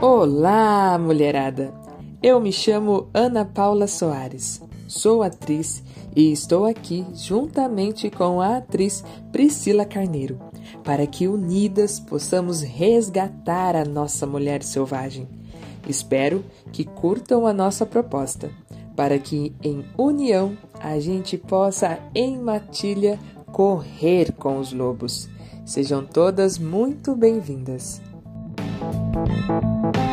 Olá, mulherada! Eu me chamo Ana Paula Soares, sou atriz e estou aqui juntamente com a atriz Priscila Carneiro para que unidas possamos resgatar a nossa mulher selvagem. Espero que curtam a nossa proposta, para que em união a gente possa, em matilha, correr com os lobos. Sejam todas muito bem-vindas. Thank you.